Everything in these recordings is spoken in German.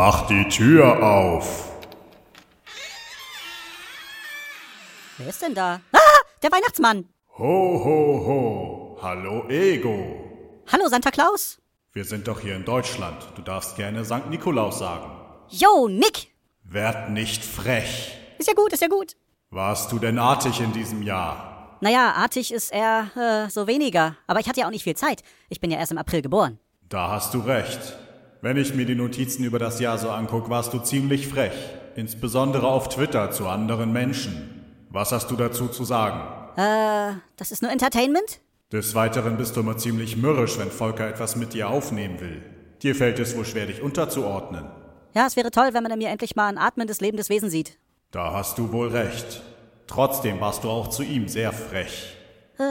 Mach die Tür auf. Wer ist denn da? Ah, der Weihnachtsmann. Ho, ho, ho. Hallo, Ego. Hallo, Santa Claus. Wir sind doch hier in Deutschland. Du darfst gerne St. Nikolaus sagen. Yo, Nick. Werd nicht frech. Ist ja gut, ist ja gut. Warst du denn artig in diesem Jahr? Naja, artig ist er äh, so weniger. Aber ich hatte ja auch nicht viel Zeit. Ich bin ja erst im April geboren. Da hast du recht. Wenn ich mir die Notizen über das Jahr so anguck, warst du ziemlich frech. Insbesondere auf Twitter zu anderen Menschen. Was hast du dazu zu sagen? Äh, das ist nur Entertainment? Des Weiteren bist du immer ziemlich mürrisch, wenn Volker etwas mit dir aufnehmen will. Dir fällt es wohl schwer, dich unterzuordnen. Ja, es wäre toll, wenn man in mir endlich mal ein atmendes, lebendes Wesen sieht. Da hast du wohl recht. Trotzdem warst du auch zu ihm sehr frech. Äh,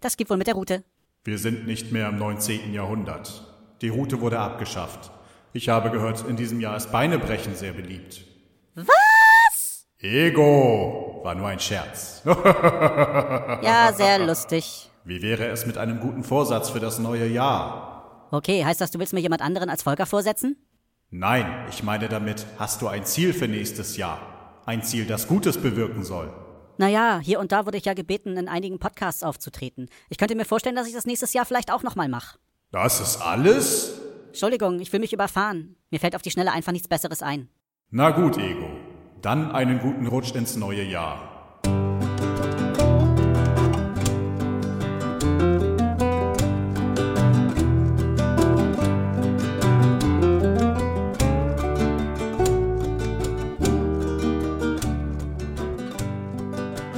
das geht wohl mit der Route. Wir sind nicht mehr im 19. Jahrhundert. Die Route wurde abgeschafft. Ich habe gehört, in diesem Jahr ist Beinebrechen sehr beliebt. Was? Ego! War nur ein Scherz. Ja, sehr lustig. Wie wäre es mit einem guten Vorsatz für das neue Jahr? Okay, heißt das, du willst mir jemand anderen als Volker vorsetzen? Nein, ich meine damit, hast du ein Ziel für nächstes Jahr? Ein Ziel, das Gutes bewirken soll. Naja, hier und da wurde ich ja gebeten, in einigen Podcasts aufzutreten. Ich könnte mir vorstellen, dass ich das nächstes Jahr vielleicht auch nochmal mache. Das ist alles? Entschuldigung, ich will mich überfahren. Mir fällt auf die Schnelle einfach nichts Besseres ein. Na gut, Ego. Dann einen guten Rutsch ins neue Jahr.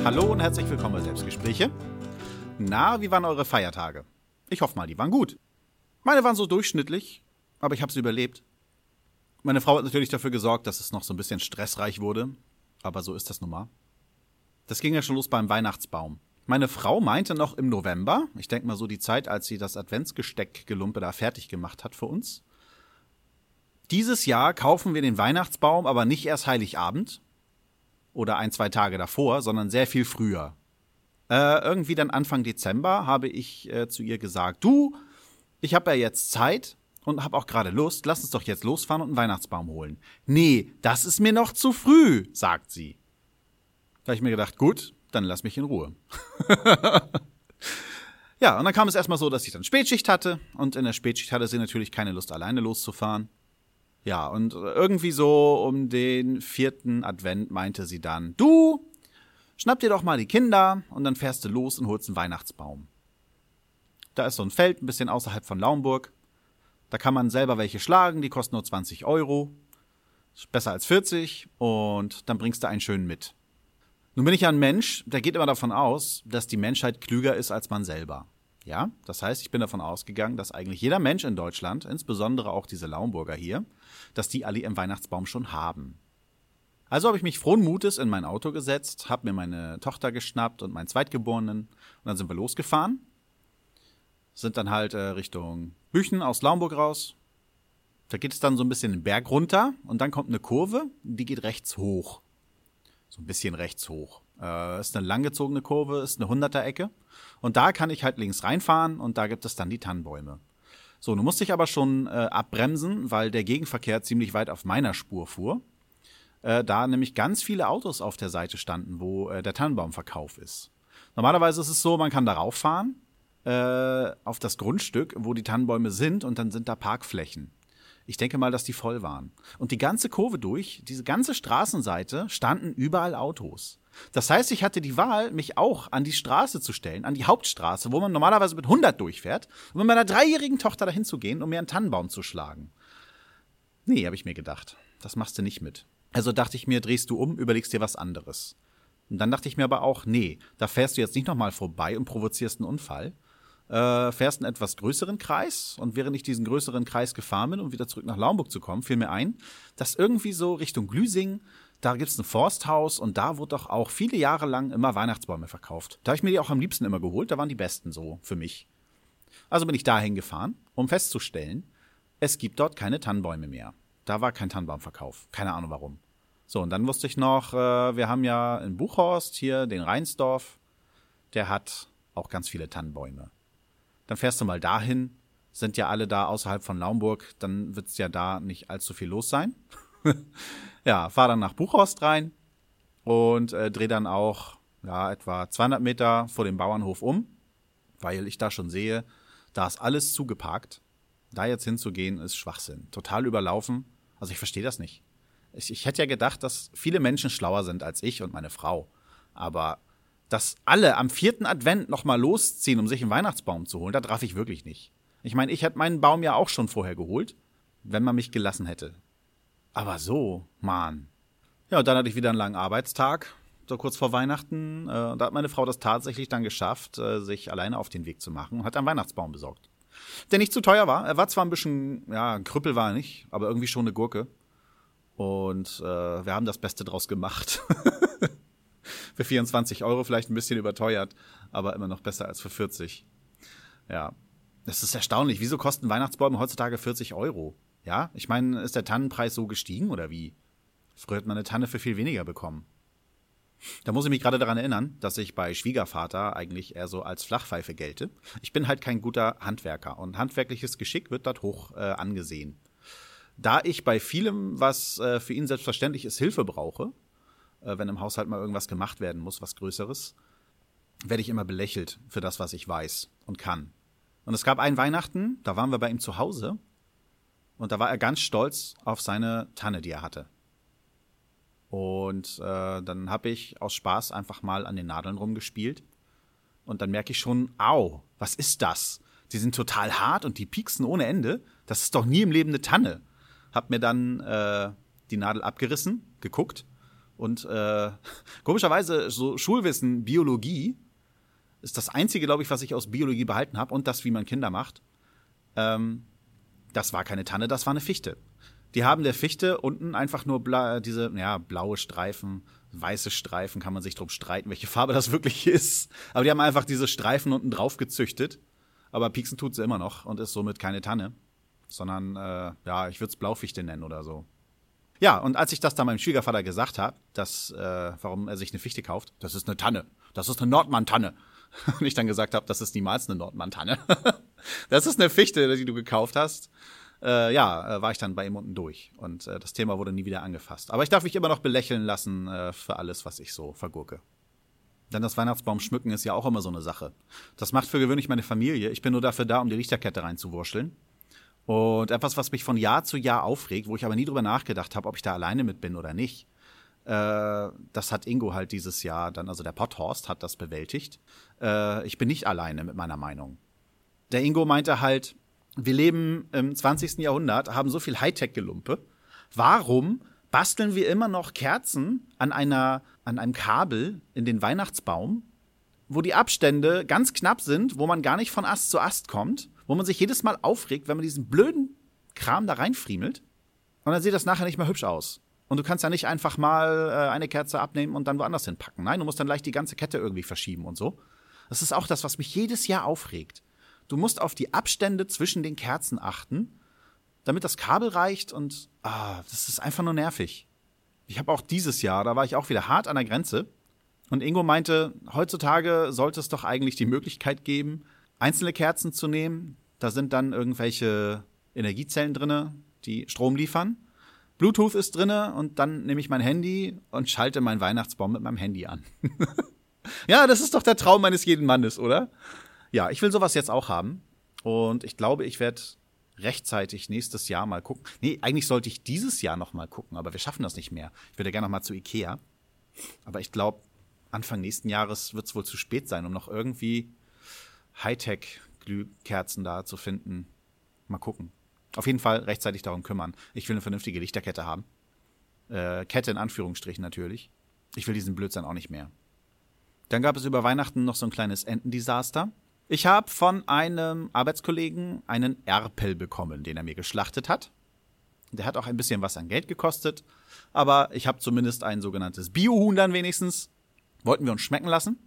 Hallo und herzlich willkommen bei Selbstgespräche. Na, wie waren eure Feiertage? Ich hoffe mal, die waren gut. Meine waren so durchschnittlich, aber ich habe sie überlebt. Meine Frau hat natürlich dafür gesorgt, dass es noch so ein bisschen stressreich wurde, aber so ist das nun mal. Das ging ja schon los beim Weihnachtsbaum. Meine Frau meinte noch im November, ich denke mal so die Zeit, als sie das Adventsgesteckgelumpe da fertig gemacht hat für uns. Dieses Jahr kaufen wir den Weihnachtsbaum aber nicht erst Heiligabend oder ein, zwei Tage davor, sondern sehr viel früher. Äh, irgendwie dann Anfang Dezember habe ich äh, zu ihr gesagt, du, ich habe ja jetzt Zeit und habe auch gerade Lust, lass uns doch jetzt losfahren und einen Weihnachtsbaum holen. Nee, das ist mir noch zu früh, sagt sie. Da habe ich mir gedacht, gut, dann lass mich in Ruhe. ja, und dann kam es erstmal so, dass ich dann Spätschicht hatte und in der Spätschicht hatte sie natürlich keine Lust, alleine loszufahren. Ja, und irgendwie so um den vierten Advent meinte sie dann, du, schnapp dir doch mal die Kinder und dann fährst du los und holst einen Weihnachtsbaum. Da ist so ein Feld ein bisschen außerhalb von Laumburg. Da kann man selber welche schlagen, die kosten nur 20 Euro. Besser als 40 und dann bringst du einen schönen mit. Nun bin ich ja ein Mensch, der geht immer davon aus, dass die Menschheit klüger ist als man selber. Ja, das heißt, ich bin davon ausgegangen, dass eigentlich jeder Mensch in Deutschland, insbesondere auch diese Laumburger hier, dass die alle ihren Weihnachtsbaum schon haben. Also habe ich mich frohen Mutes in mein Auto gesetzt, habe mir meine Tochter geschnappt und meinen Zweitgeborenen und dann sind wir losgefahren. Sind dann halt äh, Richtung Büchen aus Laumburg raus. Da geht es dann so ein bisschen den Berg runter und dann kommt eine Kurve, die geht rechts hoch. So ein bisschen rechts hoch. Äh, ist eine langgezogene Kurve, ist eine 100er-Ecke. Und da kann ich halt links reinfahren und da gibt es dann die Tannenbäume. So, nun musste ich aber schon äh, abbremsen, weil der Gegenverkehr ziemlich weit auf meiner Spur fuhr. Äh, da nämlich ganz viele Autos auf der Seite standen, wo äh, der Tannenbaumverkauf ist. Normalerweise ist es so, man kann darauf fahren, äh, auf das Grundstück, wo die Tannenbäume sind, und dann sind da Parkflächen. Ich denke mal, dass die voll waren. Und die ganze Kurve durch, diese ganze Straßenseite, standen überall Autos. Das heißt, ich hatte die Wahl, mich auch an die Straße zu stellen, an die Hauptstraße, wo man normalerweise mit 100 durchfährt, und mit meiner dreijährigen Tochter dahin zu gehen, um mir einen Tannenbaum zu schlagen. Nee, habe ich mir gedacht. Das machst du nicht mit. Also dachte ich mir, drehst du um, überlegst dir was anderes. Und dann dachte ich mir aber auch, nee, da fährst du jetzt nicht nochmal vorbei und provozierst einen Unfall. Äh, fährst einen etwas größeren Kreis und während ich diesen größeren Kreis gefahren bin, um wieder zurück nach Laumburg zu kommen, fiel mir ein, dass irgendwie so Richtung Glüsing, da gibt's ein Forsthaus und da wurde doch auch viele Jahre lang immer Weihnachtsbäume verkauft. Da habe ich mir die auch am liebsten immer geholt, da waren die besten so für mich. Also bin ich dahin gefahren, um festzustellen, es gibt dort keine Tannenbäume mehr. Da war kein Tannenbaumverkauf. Keine Ahnung warum. So, und dann wusste ich noch, äh, wir haben ja in Buchhorst hier den Rheinsdorf, der hat auch ganz viele Tannenbäume. Dann fährst du mal dahin sind ja alle da außerhalb von Naumburg, dann wird es ja da nicht allzu viel los sein. ja, fahre dann nach Buchhorst rein und äh, drehe dann auch ja, etwa 200 Meter vor dem Bauernhof um, weil ich da schon sehe, da ist alles zugeparkt. Da jetzt hinzugehen, ist Schwachsinn. Total überlaufen. Also ich verstehe das nicht. Ich, ich hätte ja gedacht, dass viele Menschen schlauer sind als ich und meine Frau. Aber dass alle am vierten Advent nochmal losziehen, um sich einen Weihnachtsbaum zu holen, da traf ich wirklich nicht. Ich meine, ich hätte meinen Baum ja auch schon vorher geholt, wenn man mich gelassen hätte. Aber so, Mann. Ja, dann hatte ich wieder einen langen Arbeitstag, so kurz vor Weihnachten. Äh, da hat meine Frau das tatsächlich dann geschafft, äh, sich alleine auf den Weg zu machen und hat einen Weihnachtsbaum besorgt. Der nicht zu teuer war. Er war zwar ein bisschen, ja, ein Krüppel war er nicht, aber irgendwie schon eine Gurke. Und äh, wir haben das Beste draus gemacht. für 24 Euro vielleicht ein bisschen überteuert, aber immer noch besser als für 40. Ja. Das ist erstaunlich. Wieso kosten Weihnachtsbäume heutzutage 40 Euro? Ja, ich meine, ist der Tannenpreis so gestiegen oder wie? Früher hat man eine Tanne für viel weniger bekommen. Da muss ich mich gerade daran erinnern, dass ich bei Schwiegervater eigentlich eher so als Flachpfeife gelte. Ich bin halt kein guter Handwerker und handwerkliches Geschick wird dort hoch äh, angesehen. Da ich bei vielem, was äh, für ihn selbstverständlich ist, Hilfe brauche, äh, wenn im Haushalt mal irgendwas gemacht werden muss, was Größeres, werde ich immer belächelt für das, was ich weiß und kann. Und es gab einen Weihnachten, da waren wir bei ihm zu Hause und da war er ganz stolz auf seine Tanne, die er hatte. Und äh, dann habe ich aus Spaß einfach mal an den Nadeln rumgespielt. Und dann merke ich schon, au, was ist das? Die sind total hart und die pieksen ohne Ende. Das ist doch nie im Leben eine Tanne. Hab mir dann äh, die Nadel abgerissen, geguckt und äh, komischerweise so Schulwissen, Biologie ist das einzige, glaube ich, was ich aus Biologie behalten habe und das, wie man Kinder macht. Ähm, das war keine Tanne, das war eine Fichte. Die haben der Fichte unten einfach nur bla diese ja, blaue Streifen, weiße Streifen, kann man sich drum streiten, welche Farbe das wirklich ist. Aber die haben einfach diese Streifen unten drauf gezüchtet. Aber Pieksen tut sie immer noch und ist somit keine Tanne, sondern äh, ja, ich würde es Blaufichte nennen oder so. Ja, und als ich das dann meinem Schwiegervater gesagt habe, dass, äh, warum er sich eine Fichte kauft, das ist eine Tanne. Das ist eine Nordmann-Tanne. Und ich dann gesagt habe, das ist niemals eine Nordmann-Tanne. das ist eine Fichte, die du gekauft hast. Äh, ja, äh, war ich dann bei ihm unten durch. Und äh, das Thema wurde nie wieder angefasst. Aber ich darf mich immer noch belächeln lassen äh, für alles, was ich so vergurke. Denn das Weihnachtsbaum schmücken ist ja auch immer so eine Sache. Das macht für gewöhnlich meine Familie. Ich bin nur dafür da, um die Lichterkette reinzuwurscheln. Und etwas, was mich von Jahr zu Jahr aufregt, wo ich aber nie drüber nachgedacht habe, ob ich da alleine mit bin oder nicht. Äh, das hat Ingo halt dieses Jahr dann, also der Potthorst hat das bewältigt. Äh, ich bin nicht alleine mit meiner Meinung. Der Ingo meinte halt, wir leben im 20. Jahrhundert, haben so viel Hightech-Gelumpe. Warum basteln wir immer noch Kerzen an einer, an einem Kabel in den Weihnachtsbaum, wo die Abstände ganz knapp sind, wo man gar nicht von Ast zu Ast kommt wo man sich jedes Mal aufregt, wenn man diesen blöden Kram da reinfriemelt. Und dann sieht das nachher nicht mehr hübsch aus. Und du kannst ja nicht einfach mal äh, eine Kerze abnehmen und dann woanders hinpacken. Nein, du musst dann gleich die ganze Kette irgendwie verschieben und so. Das ist auch das, was mich jedes Jahr aufregt. Du musst auf die Abstände zwischen den Kerzen achten, damit das Kabel reicht und ah, das ist einfach nur nervig. Ich habe auch dieses Jahr, da war ich auch wieder hart an der Grenze. Und Ingo meinte, heutzutage sollte es doch eigentlich die Möglichkeit geben, einzelne Kerzen zu nehmen, da sind dann irgendwelche Energiezellen drinne, die Strom liefern. Bluetooth ist drinne und dann nehme ich mein Handy und schalte meinen Weihnachtsbaum mit meinem Handy an. ja, das ist doch der Traum meines jeden Mannes, oder? Ja, ich will sowas jetzt auch haben und ich glaube, ich werde rechtzeitig nächstes Jahr mal gucken. Nee, eigentlich sollte ich dieses Jahr noch mal gucken, aber wir schaffen das nicht mehr. Ich würde gerne noch mal zu Ikea. Aber ich glaube, Anfang nächsten Jahres wird es wohl zu spät sein, um noch irgendwie Hightech Glühkerzen da zu finden. Mal gucken. Auf jeden Fall rechtzeitig darum kümmern. Ich will eine vernünftige Lichterkette haben. Äh, Kette in Anführungsstrichen natürlich. Ich will diesen Blödsinn auch nicht mehr. Dann gab es über Weihnachten noch so ein kleines Entendesaster. Ich habe von einem Arbeitskollegen einen Erpel bekommen, den er mir geschlachtet hat. Der hat auch ein bisschen was an Geld gekostet, aber ich habe zumindest ein sogenanntes Biohuhn dann wenigstens. Wollten wir uns schmecken lassen.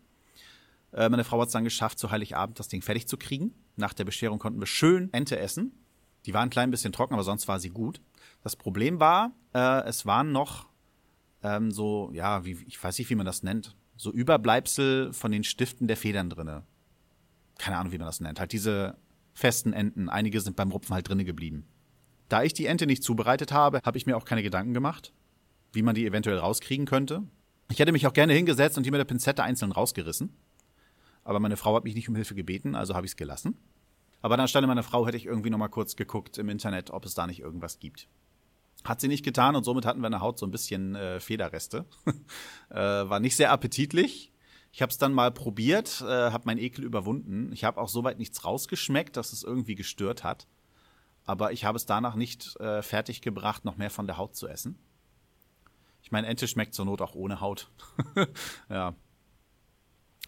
Äh, meine Frau hat es dann geschafft, zu Heiligabend das Ding fertig zu kriegen. Nach der Bescherung konnten wir schön Ente essen. Die war ein klein bisschen trocken, aber sonst war sie gut. Das Problem war, äh, es waren noch ähm, so, ja, wie, ich weiß nicht, wie man das nennt, so Überbleibsel von den Stiften der Federn drinne. Keine Ahnung, wie man das nennt. Halt diese festen Enten. Einige sind beim Rupfen halt drinnen geblieben. Da ich die Ente nicht zubereitet habe, habe ich mir auch keine Gedanken gemacht, wie man die eventuell rauskriegen könnte. Ich hätte mich auch gerne hingesetzt und die mit der Pinzette einzeln rausgerissen. Aber meine Frau hat mich nicht um Hilfe gebeten, also habe ich es gelassen. Aber anstelle meiner Frau hätte ich irgendwie noch mal kurz geguckt im Internet, ob es da nicht irgendwas gibt. Hat sie nicht getan und somit hatten wir in der Haut so ein bisschen äh, Federreste. äh, war nicht sehr appetitlich. Ich habe es dann mal probiert, äh, habe meinen Ekel überwunden. Ich habe auch soweit nichts rausgeschmeckt, dass es irgendwie gestört hat. Aber ich habe es danach nicht äh, fertig gebracht, noch mehr von der Haut zu essen. Ich meine, Ente schmeckt zur Not auch ohne Haut. ja.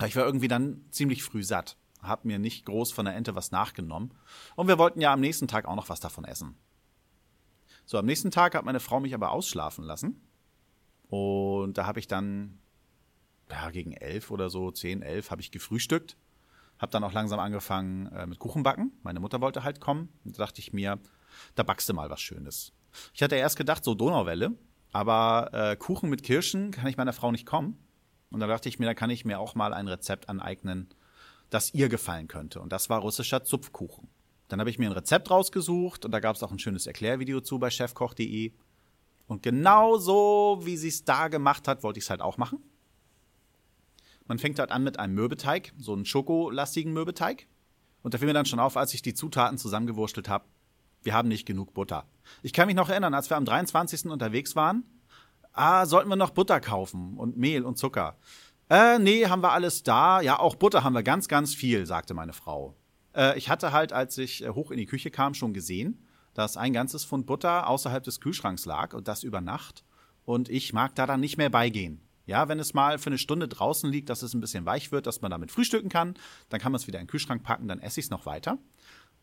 Ich war irgendwie dann ziemlich früh satt habe mir nicht groß von der Ente was nachgenommen. Und wir wollten ja am nächsten Tag auch noch was davon essen. So, am nächsten Tag hat meine Frau mich aber ausschlafen lassen. Und da habe ich dann, ja, gegen elf oder so, zehn, elf, habe ich gefrühstückt. Habe dann auch langsam angefangen äh, mit Kuchenbacken. Meine Mutter wollte halt kommen. Und da dachte ich mir, da backst du mal was Schönes. Ich hatte erst gedacht, so Donauwelle. Aber äh, Kuchen mit Kirschen kann ich meiner Frau nicht kommen. Und da dachte ich mir, da kann ich mir auch mal ein Rezept aneignen, das ihr gefallen könnte. Und das war russischer Zupfkuchen. Dann habe ich mir ein Rezept rausgesucht und da gab es auch ein schönes Erklärvideo zu bei chefkoch.de. Und genau so, wie sie es da gemacht hat, wollte ich es halt auch machen. Man fängt halt an mit einem Mürbeteig, so einen schokolastigen Mürbeteig. Und da fiel mir dann schon auf, als ich die Zutaten zusammengewurstelt habe, wir haben nicht genug Butter. Ich kann mich noch erinnern, als wir am 23. unterwegs waren, ah, sollten wir noch Butter kaufen und Mehl und Zucker. Äh, nee, haben wir alles da. Ja, auch Butter haben wir ganz, ganz viel, sagte meine Frau. Äh, ich hatte halt, als ich äh, hoch in die Küche kam, schon gesehen, dass ein ganzes Pfund Butter außerhalb des Kühlschranks lag und das über Nacht. Und ich mag da dann nicht mehr beigehen. Ja, wenn es mal für eine Stunde draußen liegt, dass es ein bisschen weich wird, dass man damit frühstücken kann, dann kann man es wieder in den Kühlschrank packen, dann esse ich es noch weiter.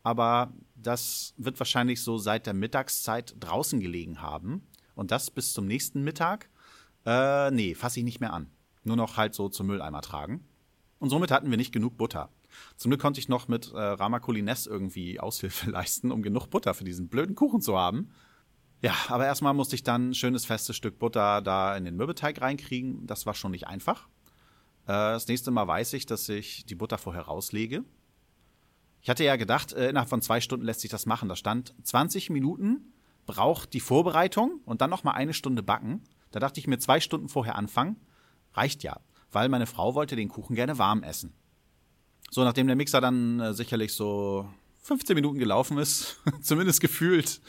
Aber das wird wahrscheinlich so seit der Mittagszeit draußen gelegen haben. Und das bis zum nächsten Mittag. Äh, nee, fasse ich nicht mehr an nur noch halt so zum Mülleimer tragen. Und somit hatten wir nicht genug Butter. Zum Glück konnte ich noch mit äh, Rama Culines irgendwie Aushilfe leisten, um genug Butter für diesen blöden Kuchen zu haben. Ja, aber erstmal musste ich dann ein schönes festes Stück Butter da in den Mürbeteig reinkriegen. Das war schon nicht einfach. Äh, das nächste Mal weiß ich, dass ich die Butter vorher rauslege. Ich hatte ja gedacht, äh, innerhalb von zwei Stunden lässt sich das machen. Da stand 20 Minuten braucht die Vorbereitung und dann noch mal eine Stunde backen. Da dachte ich mir zwei Stunden vorher anfangen Reicht ja, weil meine Frau wollte den Kuchen gerne warm essen. So, nachdem der Mixer dann äh, sicherlich so 15 Minuten gelaufen ist, zumindest gefühlt,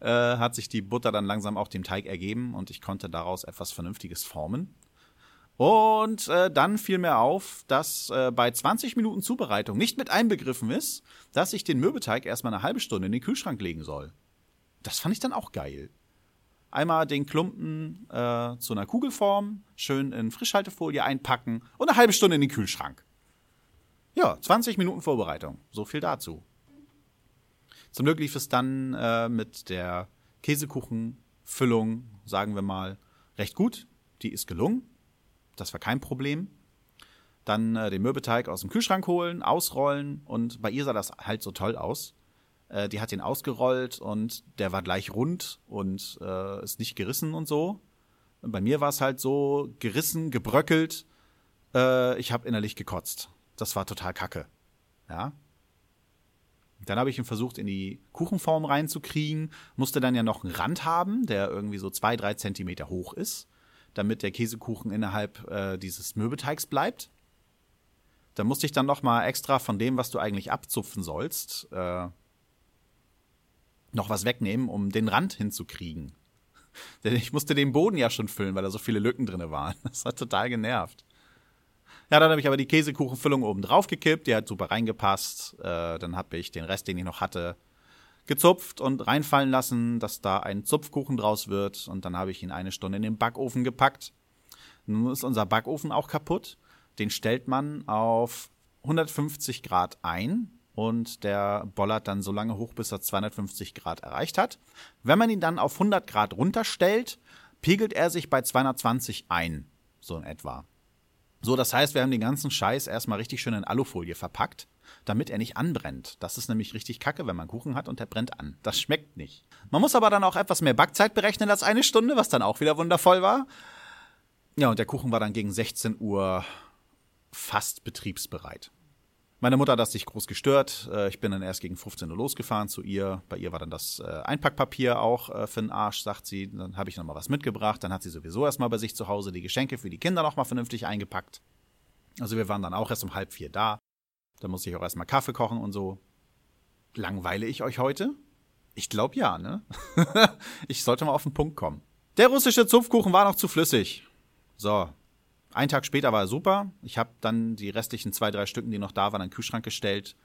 äh, hat sich die Butter dann langsam auch dem Teig ergeben und ich konnte daraus etwas Vernünftiges formen. Und äh, dann fiel mir auf, dass äh, bei 20 Minuten Zubereitung nicht mit einbegriffen ist, dass ich den Mürbeteig erstmal eine halbe Stunde in den Kühlschrank legen soll. Das fand ich dann auch geil. Einmal den Klumpen äh, zu einer Kugelform, schön in Frischhaltefolie einpacken und eine halbe Stunde in den Kühlschrank. Ja, 20 Minuten Vorbereitung. So viel dazu. Zum Glück lief es dann äh, mit der Käsekuchenfüllung, sagen wir mal, recht gut. Die ist gelungen. Das war kein Problem. Dann äh, den Mürbeteig aus dem Kühlschrank holen, ausrollen und bei ihr sah das halt so toll aus. Äh, die hat den ausgerollt und der war gleich rund und äh, ist nicht gerissen und so. Und bei mir war es halt so gerissen, gebröckelt. Äh, ich habe innerlich gekotzt. Das war total kacke. Ja. Dann habe ich ihn versucht, in die Kuchenform reinzukriegen. Musste dann ja noch einen Rand haben, der irgendwie so zwei, drei Zentimeter hoch ist, damit der Käsekuchen innerhalb äh, dieses Möbeteigs bleibt. Da musste ich dann noch mal extra von dem, was du eigentlich abzupfen sollst, äh, noch was wegnehmen, um den Rand hinzukriegen. Denn ich musste den Boden ja schon füllen, weil da so viele Lücken drin waren. Das hat total genervt. Ja, dann habe ich aber die Käsekuchenfüllung oben drauf gekippt, die hat super reingepasst. Äh, dann habe ich den Rest, den ich noch hatte, gezupft und reinfallen lassen, dass da ein Zupfkuchen draus wird. Und dann habe ich ihn eine Stunde in den Backofen gepackt. Nun ist unser Backofen auch kaputt. Den stellt man auf 150 Grad ein und der bollert dann so lange hoch, bis er 250 Grad erreicht hat. Wenn man ihn dann auf 100 Grad runterstellt, pegelt er sich bei 220 ein, so in etwa. So, das heißt, wir haben den ganzen Scheiß erstmal richtig schön in Alufolie verpackt, damit er nicht anbrennt. Das ist nämlich richtig kacke, wenn man Kuchen hat und der brennt an. Das schmeckt nicht. Man muss aber dann auch etwas mehr Backzeit berechnen als eine Stunde, was dann auch wieder wundervoll war. Ja, und der Kuchen war dann gegen 16 Uhr fast betriebsbereit. Meine Mutter hat das nicht groß gestört. Äh, ich bin dann erst gegen 15 Uhr losgefahren zu ihr. Bei ihr war dann das äh, Einpackpapier auch äh, für den Arsch, sagt sie. Dann habe ich noch mal was mitgebracht. Dann hat sie sowieso erstmal bei sich zu Hause die Geschenke für die Kinder noch mal vernünftig eingepackt. Also wir waren dann auch erst um halb vier da. Da musste ich auch erstmal Kaffee kochen und so. Langweile ich euch heute? Ich glaube ja, ne? ich sollte mal auf den Punkt kommen. Der russische Zupfkuchen war noch zu flüssig. So, einen Tag später war er super. Ich habe dann die restlichen zwei, drei Stücken, die noch da waren, in den Kühlschrank gestellt,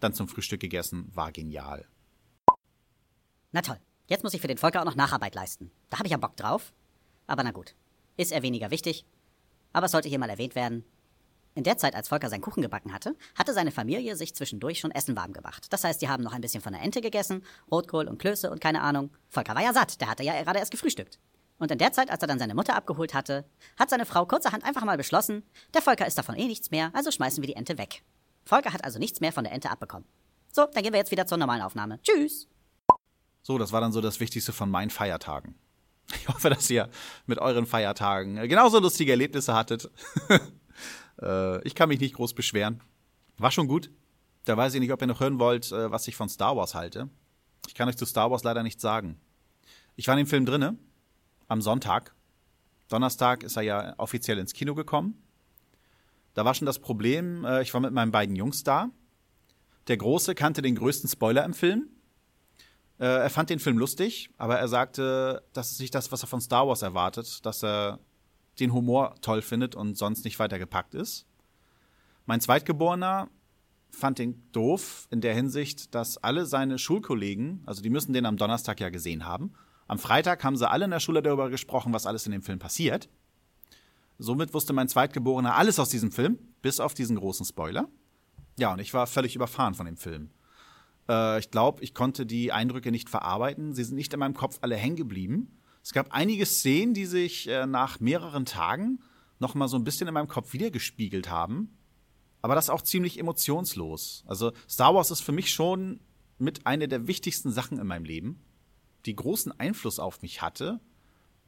dann zum Frühstück gegessen. War genial. Na toll. Jetzt muss ich für den Volker auch noch Nacharbeit leisten. Da habe ich ja Bock drauf. Aber na gut. Ist er weniger wichtig. Aber es sollte hier mal erwähnt werden. In der Zeit, als Volker seinen Kuchen gebacken hatte, hatte seine Familie sich zwischendurch schon Essen warm gemacht. Das heißt, die haben noch ein bisschen von der Ente gegessen, Rotkohl und Klöße und keine Ahnung. Volker war ja satt, der hatte ja gerade erst gefrühstückt. Und in der Zeit, als er dann seine Mutter abgeholt hatte, hat seine Frau kurzerhand einfach mal beschlossen, der Volker ist davon eh nichts mehr, also schmeißen wir die Ente weg. Volker hat also nichts mehr von der Ente abbekommen. So, dann gehen wir jetzt wieder zur normalen Aufnahme. Tschüss! So, das war dann so das Wichtigste von meinen Feiertagen. Ich hoffe, dass ihr mit euren Feiertagen genauso lustige Erlebnisse hattet. äh, ich kann mich nicht groß beschweren. War schon gut. Da weiß ich nicht, ob ihr noch hören wollt, äh, was ich von Star Wars halte. Ich kann euch zu Star Wars leider nichts sagen. Ich war in dem Film drinne, am Sonntag. Donnerstag ist er ja offiziell ins Kino gekommen. Da war schon das Problem, äh, ich war mit meinen beiden Jungs da. Der Große kannte den größten Spoiler im Film. Äh, er fand den Film lustig, aber er sagte, das ist nicht das, was er von Star Wars erwartet, dass er den Humor toll findet und sonst nicht weitergepackt ist. Mein Zweitgeborener fand den doof in der Hinsicht, dass alle seine Schulkollegen, also die müssen den am Donnerstag ja gesehen haben, am Freitag haben sie alle in der Schule darüber gesprochen, was alles in dem Film passiert. Somit wusste mein Zweitgeborener alles aus diesem Film, bis auf diesen großen Spoiler. Ja, und ich war völlig überfahren von dem Film. Äh, ich glaube, ich konnte die Eindrücke nicht verarbeiten. Sie sind nicht in meinem Kopf alle hängen geblieben. Es gab einige Szenen, die sich äh, nach mehreren Tagen noch mal so ein bisschen in meinem Kopf wiedergespiegelt haben. Aber das auch ziemlich emotionslos. Also Star Wars ist für mich schon mit einer der wichtigsten Sachen in meinem Leben die großen Einfluss auf mich hatte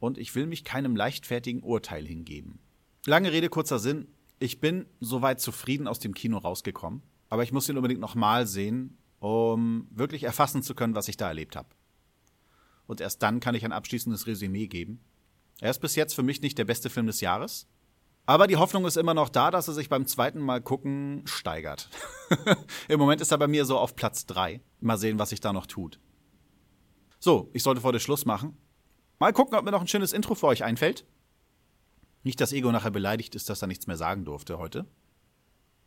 und ich will mich keinem leichtfertigen Urteil hingeben. Lange Rede, kurzer Sinn. Ich bin soweit zufrieden aus dem Kino rausgekommen, aber ich muss ihn unbedingt nochmal sehen, um wirklich erfassen zu können, was ich da erlebt habe. Und erst dann kann ich ein abschließendes Resümee geben. Er ist bis jetzt für mich nicht der beste Film des Jahres, aber die Hoffnung ist immer noch da, dass er sich beim zweiten Mal gucken steigert. Im Moment ist er bei mir so auf Platz drei. Mal sehen, was sich da noch tut. So, ich sollte vor der Schluss machen. Mal gucken, ob mir noch ein schönes Intro für euch einfällt. Nicht, dass Ego nachher beleidigt ist, dass er nichts mehr sagen durfte heute.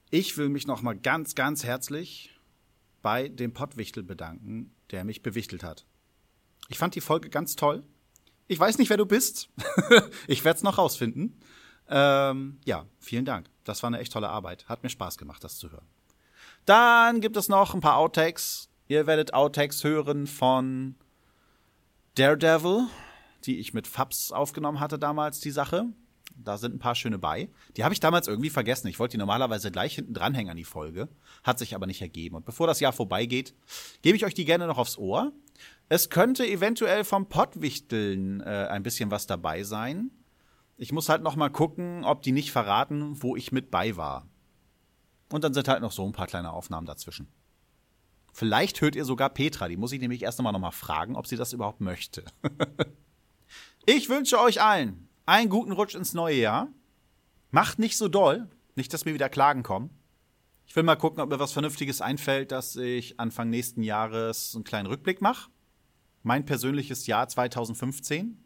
Ich will mich noch mal ganz, ganz herzlich bei dem Pottwichtel bedanken, der mich bewichtelt hat. Ich fand die Folge ganz toll. Ich weiß nicht, wer du bist. ich werde es noch rausfinden. Ähm, ja, vielen Dank. Das war eine echt tolle Arbeit. Hat mir Spaß gemacht, das zu hören. Dann gibt es noch ein paar Outtakes. Ihr werdet Outtakes hören von Daredevil, die ich mit Fabs aufgenommen hatte damals, die Sache. Da sind ein paar schöne bei. Die habe ich damals irgendwie vergessen. Ich wollte die normalerweise gleich hinten dranhängen an die Folge. Hat sich aber nicht ergeben. Und bevor das Jahr vorbeigeht, gebe ich euch die gerne noch aufs Ohr. Es könnte eventuell vom Pottwichteln äh, ein bisschen was dabei sein. Ich muss halt noch mal gucken, ob die nicht verraten, wo ich mit bei war. Und dann sind halt noch so ein paar kleine Aufnahmen dazwischen. Vielleicht hört ihr sogar Petra, die muss ich nämlich erst einmal noch mal fragen, ob sie das überhaupt möchte. ich wünsche euch allen einen guten Rutsch ins neue Jahr. Macht nicht so doll, nicht, dass mir wieder Klagen kommen. Ich will mal gucken, ob mir was Vernünftiges einfällt, dass ich Anfang nächsten Jahres einen kleinen Rückblick mache. Mein persönliches Jahr 2015.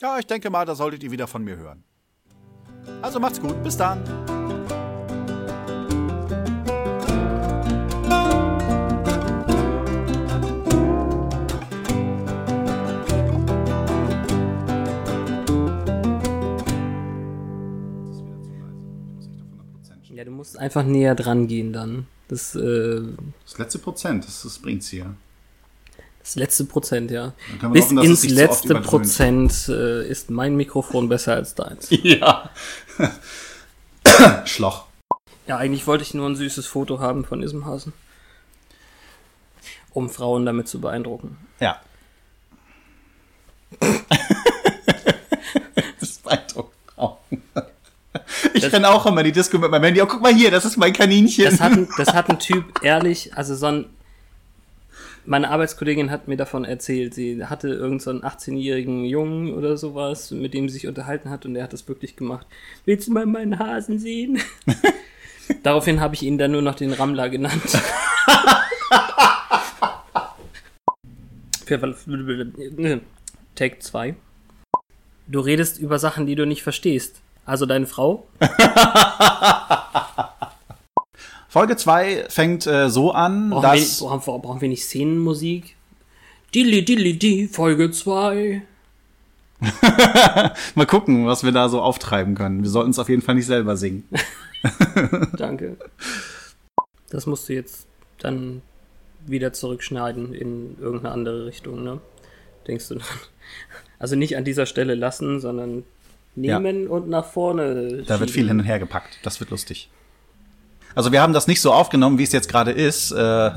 Ja, ich denke mal, da solltet ihr wieder von mir hören. Also macht's gut, bis dann. Musst einfach näher dran gehen dann. Das, äh, das letzte Prozent, das, das bringt's hier. Das letzte Prozent, ja. Bis hoffen, ins letzte so Prozent äh, ist mein Mikrofon besser als deins. Ja. Schloch. Ja, eigentlich wollte ich nur ein süßes Foto haben von diesem Hasen. Um Frauen damit zu beeindrucken. Ja. das beeindruckt Frauen. Ich renne auch immer die Disco mit meinem Handy. Oh, guck mal hier, das ist mein Kaninchen. Das hat, ein, das hat ein Typ ehrlich, also so ein. Meine Arbeitskollegin hat mir davon erzählt, sie hatte irgendeinen so 18-jährigen Jungen oder sowas, mit dem sie sich unterhalten hat und der hat das wirklich gemacht. Willst du mal meinen Hasen sehen? Daraufhin habe ich ihn dann nur noch den Rammler genannt. Take 2. Du redest über Sachen, die du nicht verstehst. Also deine Frau? Folge 2 fängt äh, so an, brauchen dass... Wir, brauchen, brauchen wir nicht Szenenmusik? Dilli, dilli, di, Folge 2. Mal gucken, was wir da so auftreiben können. Wir sollten es auf jeden Fall nicht selber singen. Danke. Das musst du jetzt dann wieder zurückschneiden in irgendeine andere Richtung, ne? Denkst du dann? Also nicht an dieser Stelle lassen, sondern nehmen ja. und nach vorne. Schieben. Da wird viel hin und her gepackt. Das wird lustig. Also wir haben das nicht so aufgenommen, wie es jetzt gerade ist. Äh,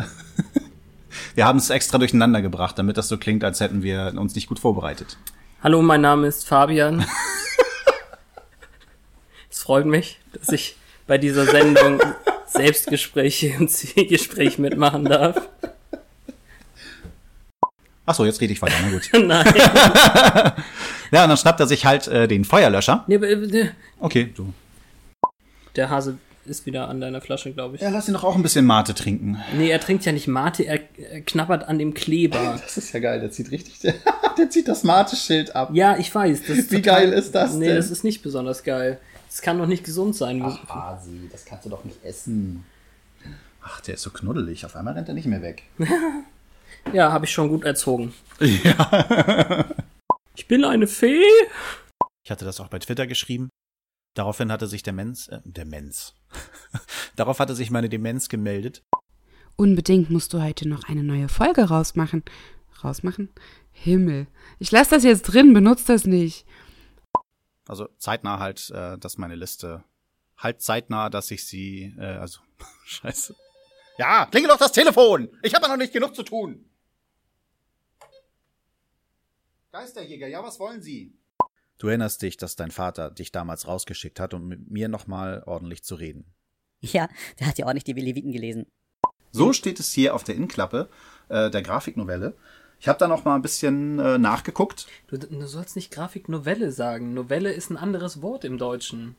wir haben es extra durcheinander gebracht, damit das so klingt, als hätten wir uns nicht gut vorbereitet. Hallo, mein Name ist Fabian. es freut mich, dass ich bei dieser Sendung Selbstgespräche und Zielgespräch mitmachen darf. Ach so, jetzt rede ich weiter. Na gut. Nein. ja, und dann schnappt er sich halt äh, den Feuerlöscher. Nee, äh, okay, du. Der Hase ist wieder an deiner Flasche, glaube ich. Ja, lass ihn doch auch ein bisschen Mate trinken. Nee, er trinkt ja nicht Mate, er, er knabbert an dem Kleber. Das ist ja geil, der zieht richtig, der zieht das Mate-Schild ab. Ja, ich weiß. Wie total, geil ist das nee, denn? Nee, das ist nicht besonders geil. Das kann doch nicht gesund sein. Ach, Hasi, das kannst du doch nicht essen. Ach, der ist so knuddelig. Auf einmal rennt er nicht mehr weg. Ja, habe ich schon gut erzogen. Ja. ich bin eine Fee. Ich hatte das auch bei Twitter geschrieben. Daraufhin hatte sich der Mensch, äh, der Mensch. Darauf hatte sich meine Demenz gemeldet. Unbedingt musst du heute noch eine neue Folge rausmachen. Rausmachen? Himmel. Ich lasse das jetzt drin, benutze das nicht. Also zeitnah halt, äh, dass meine Liste halt zeitnah, dass ich sie, äh, also scheiße. Ja, klingel doch das Telefon. Ich habe ja noch nicht genug zu tun. Geisterjäger, ja, was wollen Sie? Du erinnerst dich, dass dein Vater dich damals rausgeschickt hat, um mit mir nochmal ordentlich zu reden. Ja, der hat ja auch nicht die Leviten gelesen. So steht es hier auf der Innenklappe äh, der Grafiknovelle. Ich habe da noch mal ein bisschen äh, nachgeguckt. Du, du, sollst nicht Grafiknovelle sagen. Novelle ist ein anderes Wort im Deutschen.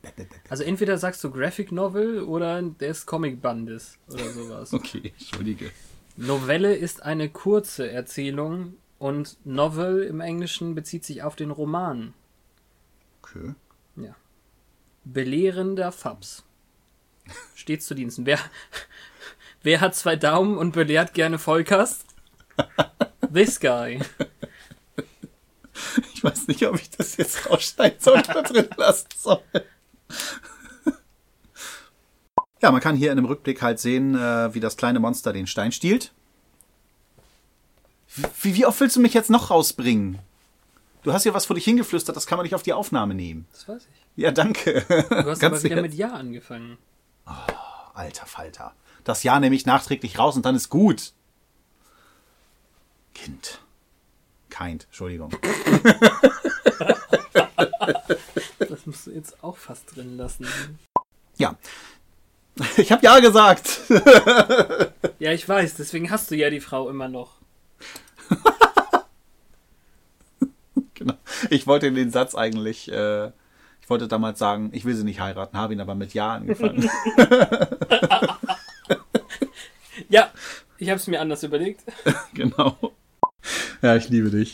Also entweder sagst du Graphic Novel oder des Comic Bandes oder sowas. okay, entschuldige. Novelle ist eine kurze Erzählung und Novel im Englischen bezieht sich auf den Roman. Okay. Ja. Belehrender Fabs. Steht zu Diensten. Wer, wer hat zwei Daumen und belehrt gerne Vollkast? This guy. Ich weiß nicht, ob ich das jetzt rausschneiden soll oder drin lassen soll. Ja, man kann hier in einem Rückblick halt sehen, äh, wie das kleine Monster den Stein stiehlt. Wie, wie oft willst du mich jetzt noch rausbringen? Du hast hier was vor dich hingeflüstert, das kann man nicht auf die Aufnahme nehmen. Das weiß ich. Ja, danke. Du hast aber wieder mit Ja angefangen. Oh, alter Falter. Das Ja nehme ich nachträglich raus und dann ist gut. Kind. Kind, Entschuldigung. das musst du jetzt auch fast drin lassen. Ja. Ich habe ja gesagt. ja, ich weiß, deswegen hast du ja die Frau immer noch. Genau. Ich wollte den Satz eigentlich, äh, ich wollte damals sagen, ich will sie nicht heiraten, habe ihn aber mit Ja angefangen. ja, ich habe es mir anders überlegt. genau. Ja, ich liebe dich.